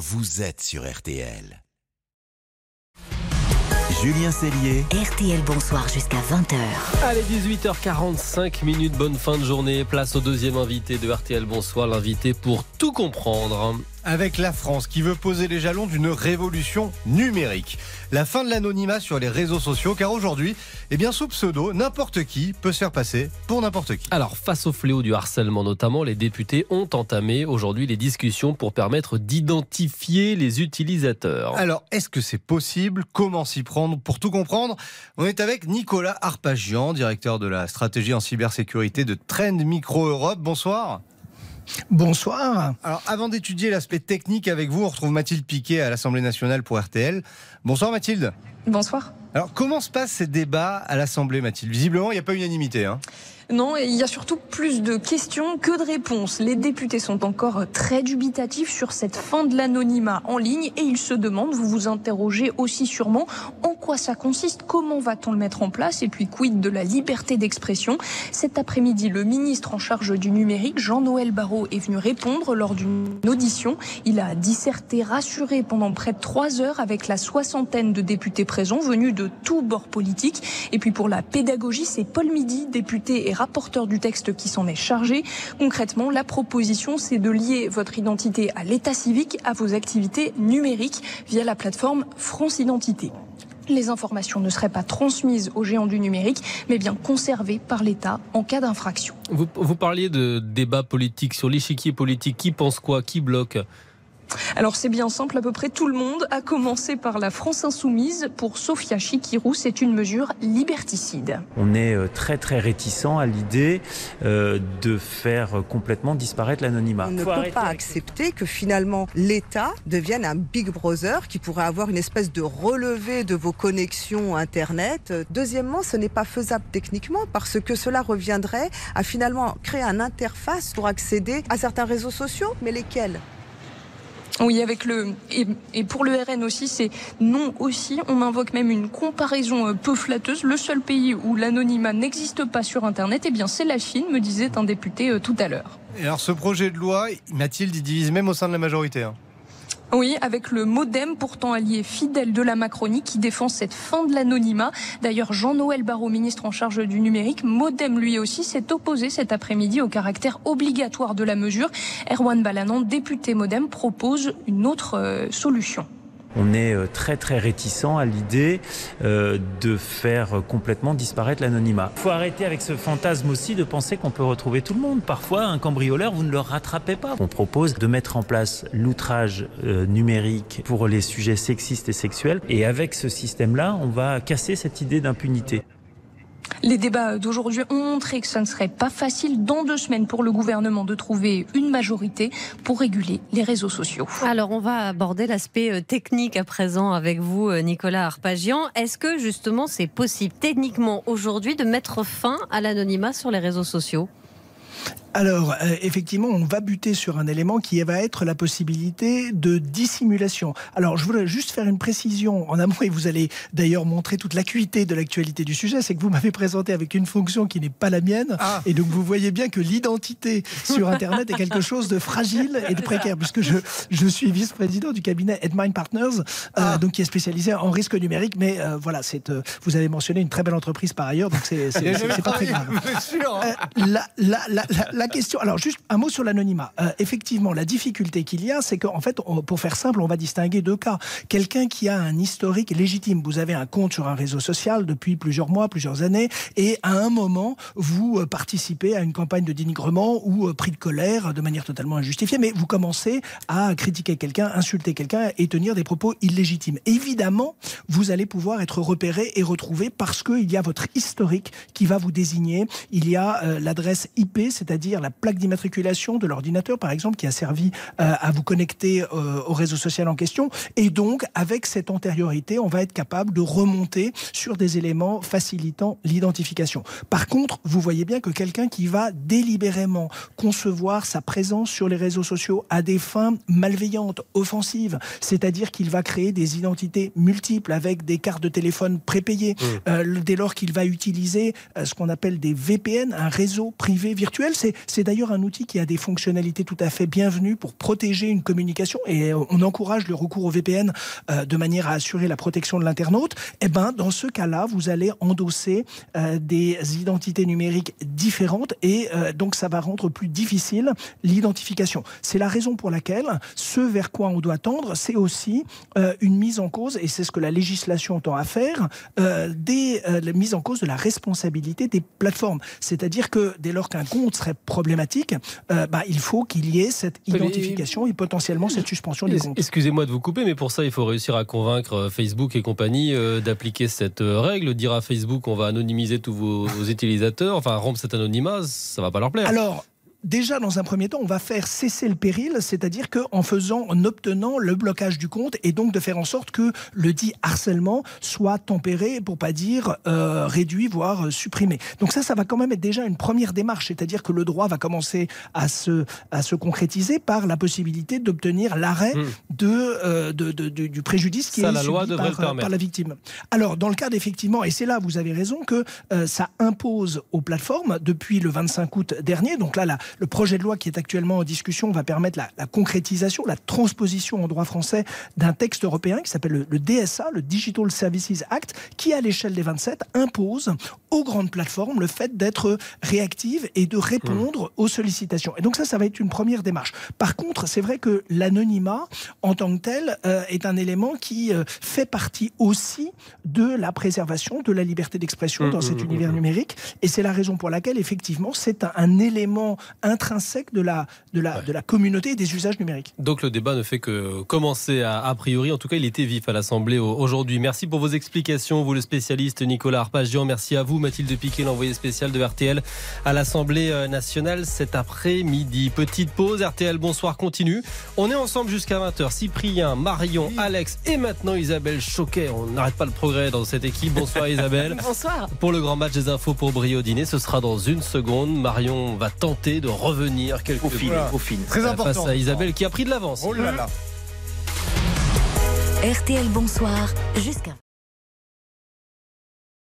vous êtes sur RTL. Julien Cellier. RTL Bonsoir jusqu'à 20h. Allez, 18h45 minutes, bonne fin de journée. Place au deuxième invité de RTL Bonsoir, l'invité pour tout comprendre avec la France qui veut poser les jalons d'une révolution numérique. La fin de l'anonymat sur les réseaux sociaux, car aujourd'hui, eh bien, sous pseudo, n'importe qui peut se faire passer pour n'importe qui. Alors, face au fléau du harcèlement notamment, les députés ont entamé aujourd'hui les discussions pour permettre d'identifier les utilisateurs. Alors, est-ce que c'est possible? Comment s'y prendre? Pour tout comprendre, on est avec Nicolas Arpagian, directeur de la stratégie en cybersécurité de Trend Micro Europe. Bonsoir. Bonsoir. Alors, avant d'étudier l'aspect technique avec vous, on retrouve Mathilde Piquet à l'Assemblée nationale pour RTL. Bonsoir Mathilde. Bonsoir. Alors, comment se passent ces débats à l'Assemblée, Mathilde? Visiblement, il n'y a pas unanimité. Hein non, il y a surtout plus de questions que de réponses. Les députés sont encore très dubitatifs sur cette fin de l'anonymat en ligne et ils se demandent, vous vous interrogez aussi sûrement, en quoi ça consiste, comment va-t-on le mettre en place? Et puis quid de la liberté d'expression? Cet après-midi, le ministre en charge du numérique, Jean-Noël Barrot, est venu répondre lors d'une audition. Il a disserté, rassuré pendant près de trois heures avec la soixantaine de députés présents venus de tous bords politiques. Et puis pour la pédagogie, c'est Paul Midi, député et rapporteur du texte qui s'en est chargé. Concrètement, la proposition, c'est de lier votre identité à l'état civique, à vos activités numériques via la plateforme France Identité les informations ne seraient pas transmises aux géants du numérique, mais bien conservées par l'État en cas d'infraction. Vous, vous, parliez de débat politique sur l'échiquier politique. Qui pense quoi? Qui bloque? Alors c'est bien simple, à peu près tout le monde, a commencé par la France insoumise. Pour Sofia Chikirou, c'est une mesure liberticide. On est euh, très très réticent à l'idée euh, de faire complètement disparaître l'anonymat. On ne peut pas accepter que finalement l'État devienne un Big Brother qui pourrait avoir une espèce de relevé de vos connexions Internet. Deuxièmement, ce n'est pas faisable techniquement parce que cela reviendrait à finalement créer une interface pour accéder à certains réseaux sociaux, mais lesquels? Oui, avec le et, pour le RN aussi, c'est non aussi. On invoque même une comparaison euh, peu flatteuse. Le seul pays où l'anonymat n'existe pas sur Internet, eh bien, c'est la Chine, me disait un député euh, tout à l'heure. Et alors, ce projet de loi, Mathilde, il divise même au sein de la majorité. Hein. Oui, avec le Modem, pourtant allié fidèle de la Macronie, qui défend cette fin de l'anonymat. D'ailleurs, Jean-Noël Barrot, ministre en charge du numérique, Modem lui aussi s'est opposé cet après-midi au caractère obligatoire de la mesure. Erwan Balanan, député Modem, propose une autre euh, solution. On est euh, très très réticent à l'idée euh, de faire complètement disparaître l'anonymat. Il faut arrêter avec ce fantasme aussi de penser qu'on peut retrouver tout le monde. Parfois, un cambrioleur, vous ne le rattrapez pas. On propose de mettre en place l'outrage euh, numérique pour les sujets sexistes et sexuels. Et avec ce système-là, on va casser cette idée d'impunité. Les débats d'aujourd'hui ont montré que ce ne serait pas facile dans deux semaines pour le gouvernement de trouver une majorité pour réguler les réseaux sociaux. Alors on va aborder l'aspect euh, technique à présent avec vous, euh, Nicolas Arpagian. Est-ce que justement c'est possible techniquement aujourd'hui de mettre fin à l'anonymat sur les réseaux sociaux? Alors, euh, effectivement, on va buter sur un élément qui va être la possibilité de dissimulation. Alors, je voudrais juste faire une précision en amont, et vous allez d'ailleurs montrer toute l'acuité de l'actualité du sujet, c'est que vous m'avez présenté avec une fonction qui n'est pas la mienne, ah. et donc vous voyez bien que l'identité sur Internet est quelque chose de fragile et de précaire, puisque je, je suis vice-président du cabinet Edmind Partners, euh, ah. donc qui est spécialisé en risque numérique, mais euh, voilà, c'est, vous avez mentionné une très belle entreprise par ailleurs, donc c'est, pas très grave. la, la, la, la question. Alors, juste un mot sur l'anonymat. Euh, effectivement, la difficulté qu'il y a, c'est qu'en fait, pour faire simple, on va distinguer deux cas. Quelqu'un qui a un historique légitime. Vous avez un compte sur un réseau social depuis plusieurs mois, plusieurs années, et à un moment, vous euh, participez à une campagne de dénigrement ou euh, pris de colère de manière totalement injustifiée, mais vous commencez à critiquer quelqu'un, insulter quelqu'un et tenir des propos illégitimes. Évidemment, vous allez pouvoir être repéré et retrouvé parce qu'il y a votre historique qui va vous désigner. Il y a l'adresse IP, c'est-à-dire la plaque d'immatriculation de l'ordinateur, par exemple, qui a servi euh, à vous connecter euh, au réseau social en question. Et donc, avec cette antériorité, on va être capable de remonter sur des éléments facilitant l'identification. Par contre, vous voyez bien que quelqu'un qui va délibérément concevoir sa présence sur les réseaux sociaux à des fins malveillantes, offensives, c'est-à-dire qu'il va créer des identités multiples avec des cartes de téléphone prépayées, mmh. euh, dès lors qu'il va utiliser ce qu'on appelle des VPN, un réseau privé virtuel, c'est C'est d'ailleurs un outil qui a des fonctionnalités tout à fait bienvenues pour protéger une communication et on encourage le recours au VPN euh, de manière à assurer la protection de l'internaute. Eh ben, dans ce cas-là, vous allez endosser euh, des identités numériques différentes et euh, donc ça va rendre plus difficile l'identification. C'est la raison pour laquelle ce vers quoi on doit tendre, c'est aussi une mise en cause, et c'est ce que la législation tend à faire, des la mise en cause de la responsabilité des plateformes. C'est-à-dire que dès lors qu'un compte serait problématique, bah, il faut qu'il y ait cette identification et potentiellement cette suspension du compte. Excusez-moi de vous couper, mais pour ça, il faut réussir à convaincre euh, Facebook et compagnie euh, d'appliquer cette euh, règle, dire à Facebook on va anonymiser tous vos, utilisateurs, enfin rompre cet anonymat, ça va pas leur plaire. Alors, déjà, dans un premier temps, on va faire cesser le péril, c'est-à-dire qu'en faisant, en obtenant le blocage du compte et donc de faire en sorte que le dit harcèlement soit tempéré, pour pas dire euh, réduit, voire euh, supprimé. Donc ça, ça va quand même être déjà une première démarche, c'est-à-dire que le droit va commencer à se, à se concrétiser par la possibilité d'obtenir l'arrêt hmm. euh, de, de, du préjudice qui est la subi par, par, la victime. Alors, dans le cadre, effectivement, et c'est là, vous avez raison, que ça impose aux plateformes, depuis le 25 août dernier, donc là, la, le projet de loi qui est actuellement en discussion va permettre la, concrétisation, la transposition en droit français d'un texte européen qui s'appelle le, DSA, le Digital Services Act, qui à l'échelle des 27 impose aux grandes plateformes le fait d'être réactives et de répondre mmh. aux sollicitations. Et donc ça, ça va être une première démarche. Par contre, c'est vrai que l'anonymat en tant que tel euh, est un élément qui euh, fait partie aussi de la préservation de la liberté d'expression mmh, dans cet mmh, univers numérique. Et c'est la raison pour laquelle, effectivement, c'est un élément intrinsèque de la, de, la, de la communauté et des usages numériques. Donc le débat ne fait que commencer a, priori. En tout cas, il était vif à l'Assemblée aujourd'hui. Merci pour vos explications, vous le spécialiste Nicolas Arpagian. Merci à vous Mathilde Piquet, l'envoyé spécial de RTL à l'Assemblée euh, nationale cet après-midi. Petite pause, RTL Bonsoir continue. On est ensemble jusqu'à 20h. Cyprien, Marion, Alex et maintenant Isabelle Choquet. On n'arrête pas le progrès dans cette équipe. Bonsoir Isabelle. Bonsoir. Pour le grand match des infos pour Brio Dîner, ce sera dans une seconde. Marion va tenter de revenir quelques au fil, au fil. Très important. Face à Isabelle qui a pris de l'avance. Oh là là. RTL Bonsoir jusqu'à